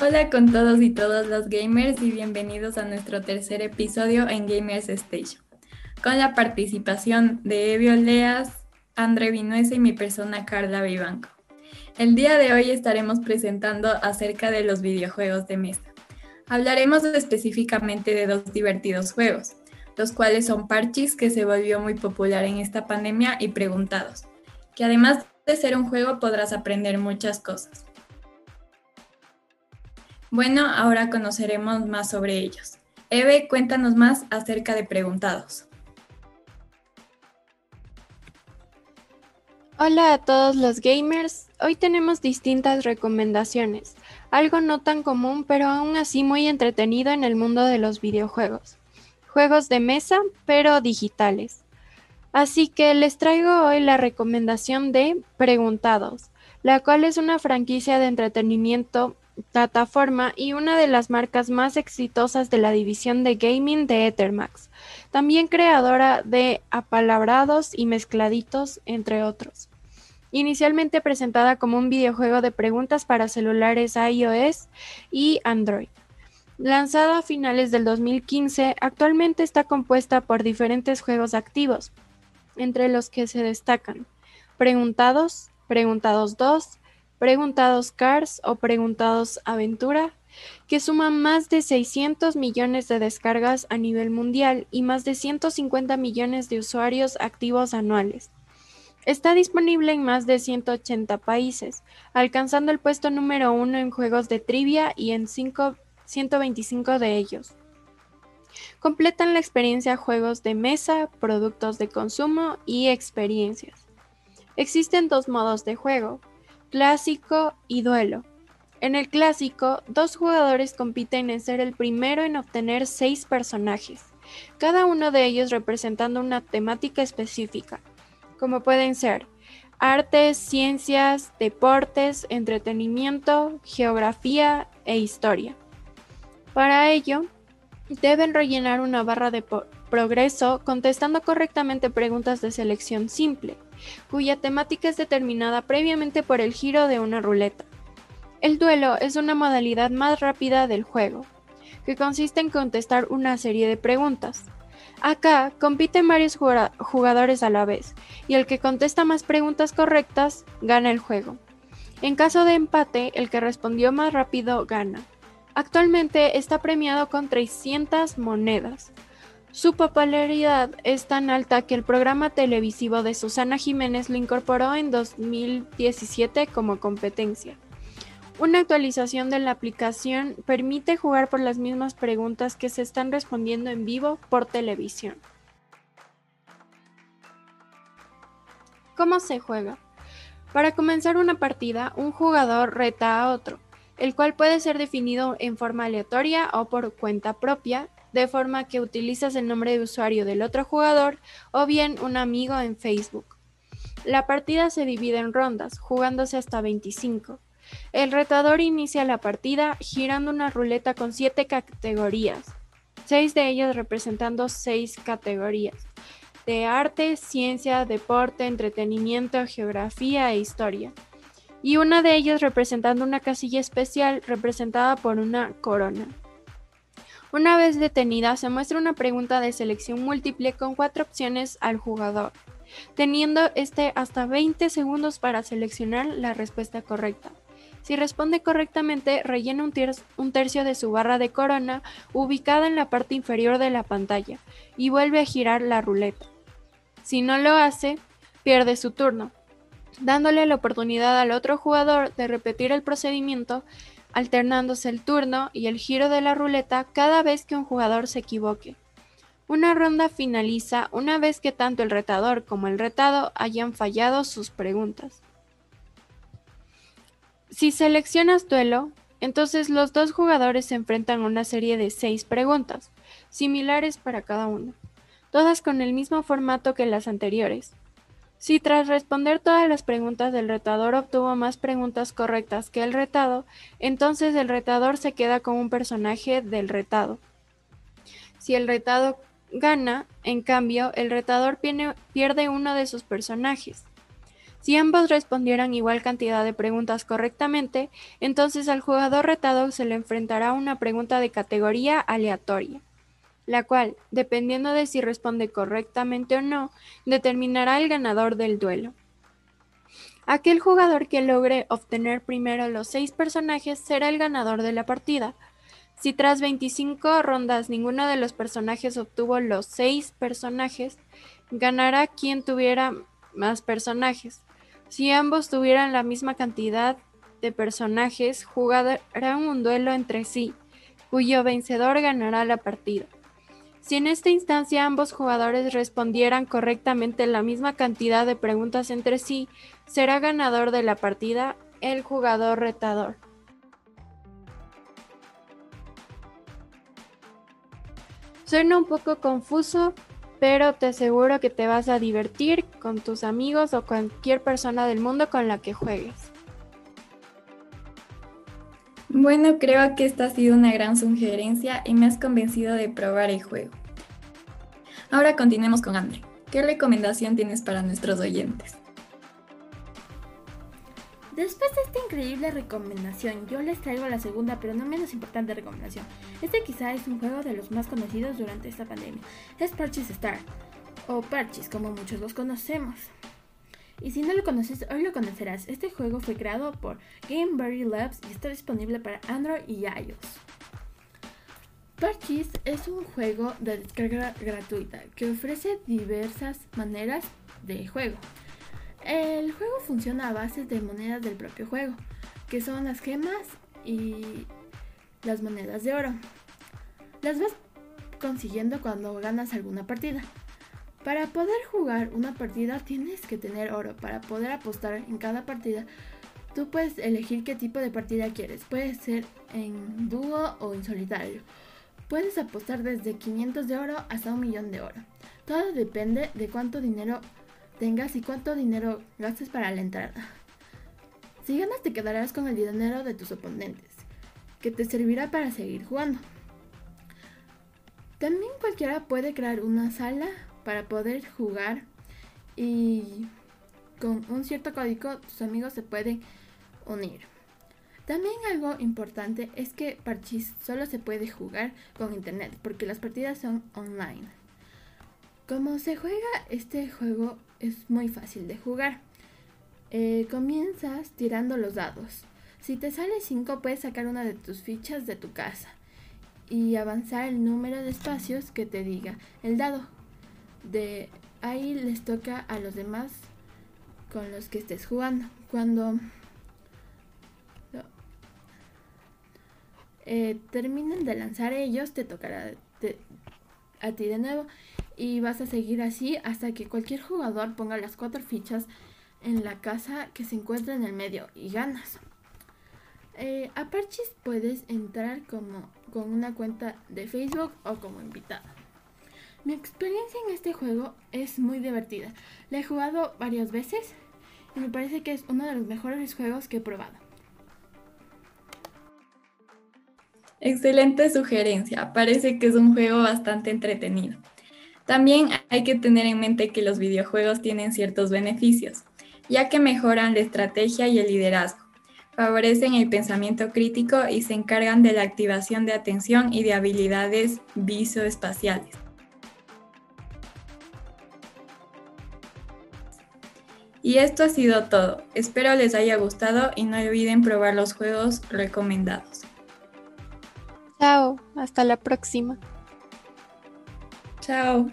Hola con todos y todas los gamers y bienvenidos a nuestro tercer episodio en Gamers Station, con la participación de Evio Leas, André Vinuesa y mi persona Carla Vivanco. El día de hoy estaremos presentando acerca de los videojuegos de mesa. Hablaremos específicamente de dos divertidos juegos, los cuales son Parchis, que se volvió muy popular en esta pandemia, y Preguntados, que además de ser un juego podrás aprender muchas cosas. Bueno, ahora conoceremos más sobre ellos. Eve, cuéntanos más acerca de Preguntados. Hola a todos los gamers. Hoy tenemos distintas recomendaciones, algo no tan común pero aún así muy entretenido en el mundo de los videojuegos. Juegos de mesa pero digitales. Así que les traigo hoy la recomendación de Preguntados, la cual es una franquicia de entretenimiento plataforma y una de las marcas más exitosas de la división de gaming de Ethermax, también creadora de Apalabrados y Mezcladitos, entre otros. Inicialmente presentada como un videojuego de preguntas para celulares iOS y Android. Lanzada a finales del 2015, actualmente está compuesta por diferentes juegos activos, entre los que se destacan Preguntados, Preguntados 2, Preguntados Cars o Preguntados Aventura, que suman más de 600 millones de descargas a nivel mundial y más de 150 millones de usuarios activos anuales. Está disponible en más de 180 países, alcanzando el puesto número uno en juegos de trivia y en 125 de ellos. Completan la experiencia juegos de mesa, productos de consumo y experiencias. Existen dos modos de juego, Clásico y duelo. En el clásico, dos jugadores compiten en ser el primero en obtener seis personajes, cada uno de ellos representando una temática específica, como pueden ser artes, ciencias, deportes, entretenimiento, geografía e historia. Para ello, deben rellenar una barra de progreso contestando correctamente preguntas de selección simple cuya temática es determinada previamente por el giro de una ruleta. El duelo es una modalidad más rápida del juego, que consiste en contestar una serie de preguntas. Acá compiten varios jugadores a la vez, y el que contesta más preguntas correctas gana el juego. En caso de empate, el que respondió más rápido gana. Actualmente está premiado con 300 monedas. Su popularidad es tan alta que el programa televisivo de Susana Jiménez lo incorporó en 2017 como competencia. Una actualización de la aplicación permite jugar por las mismas preguntas que se están respondiendo en vivo por televisión. ¿Cómo se juega? Para comenzar una partida, un jugador reta a otro, el cual puede ser definido en forma aleatoria o por cuenta propia de forma que utilizas el nombre de usuario del otro jugador o bien un amigo en Facebook. La partida se divide en rondas, jugándose hasta 25. El retador inicia la partida girando una ruleta con 7 categorías, 6 de ellas representando 6 categorías de arte, ciencia, deporte, entretenimiento, geografía e historia, y una de ellas representando una casilla especial representada por una corona. Una vez detenida, se muestra una pregunta de selección múltiple con cuatro opciones al jugador, teniendo este hasta 20 segundos para seleccionar la respuesta correcta. Si responde correctamente, rellena un, tercio de su barra de corona ubicada en la parte inferior de la pantalla y vuelve a girar la ruleta. Si no lo hace, pierde su turno, dándole la oportunidad al otro jugador de repetir el procedimiento alternándose el turno y el giro de la ruleta cada vez que un jugador se equivoque. Una ronda finaliza una vez que tanto el retador como el retado hayan fallado sus preguntas. Si seleccionas duelo, entonces los dos jugadores se enfrentan a una serie de seis preguntas, similares para cada uno, todas con el mismo formato que las anteriores. Si tras responder todas las preguntas del retador obtuvo más preguntas correctas que el retado, entonces el retador se queda con un personaje del retado. Si el retado gana, en cambio, el retador pierde uno de sus personajes. Si ambos respondieran igual cantidad de preguntas correctamente, entonces al jugador retado se le enfrentará una pregunta de categoría aleatoria, la cual, dependiendo de si responde correctamente o no, determinará el ganador del duelo. Aquel jugador que logre obtener primero los seis personajes será el ganador de la partida. Si tras 25 rondas ninguno de los personajes obtuvo los seis personajes, ganará quien tuviera más personajes. Si ambos tuvieran la misma cantidad de personajes, jugarán un duelo entre sí, cuyo vencedor ganará la partida. Si en esta instancia ambos jugadores respondieran correctamente la misma cantidad de preguntas entre sí, será ganador de la partida el jugador retador. Suena un poco confuso, pero te aseguro que te vas a divertir con tus amigos o cualquier persona del mundo con la que juegues. Bueno, creo que esta ha sido una gran sugerencia y me has convencido de probar el juego. Ahora continuemos con Andre. ¿Qué recomendación tienes para nuestros oyentes? Después de esta increíble recomendación, yo les traigo la segunda, pero no menos importante recomendación. Este quizá es un juego de los más conocidos durante esta pandemia. Es Parchis Star, o Parchis como muchos los conocemos. Y si no lo conoces, hoy lo conocerás. Este juego fue creado por Gameberry Labs y está disponible para Android y iOS. Parchis es un juego de descarga gratuita que ofrece diversas maneras de juego. El juego funciona a base de monedas del propio juego, que son las gemas y las monedas de oro. Las vas consiguiendo cuando ganas alguna partida. Para poder jugar una partida tienes que tener oro. Para poder apostar en cada partida, tú puedes elegir qué tipo de partida quieres. Puede ser en dúo o en solitario. Puedes apostar desde 500 de oro hasta un millón de oro. Todo depende de cuánto dinero tengas y cuánto dinero gastes para la entrada. Si ganas te quedarás con el dinero de tus oponentes, que te servirá para seguir jugando. También cualquiera puede crear una sala para poder jugar y con un cierto código tus amigos se pueden unir. También algo importante es que Parchis solo se puede jugar con internet porque las partidas son online. Como se juega este juego es muy fácil de jugar. Eh, comienzas tirando los dados. Si te sale 5 puedes sacar una de tus fichas de tu casa y avanzar el número de espacios que te diga el dado. De ahí les toca a los demás con los que estés jugando. Cuando eh, terminen de lanzar ellos, te tocará a ti de nuevo y vas a seguir así hasta que cualquier jugador ponga las cuatro fichas en la casa que se encuentra en el medio y ganas. Eh, a Parchis puedes entrar como con una cuenta de Facebook o como invitado. Mi experiencia en este juego es muy divertida. La he jugado varias veces y me parece que es uno de los mejores juegos que he probado. Excelente sugerencia, parece que es un juego bastante entretenido. También hay que tener en mente que los videojuegos tienen ciertos beneficios, ya que mejoran la estrategia y el liderazgo, favorecen el pensamiento crítico y se encargan de la activación de atención y de habilidades visoespaciales. Y esto ha sido todo. Espero les haya gustado y no olviden probar los juegos recomendados. Chao, hasta la próxima. Chao.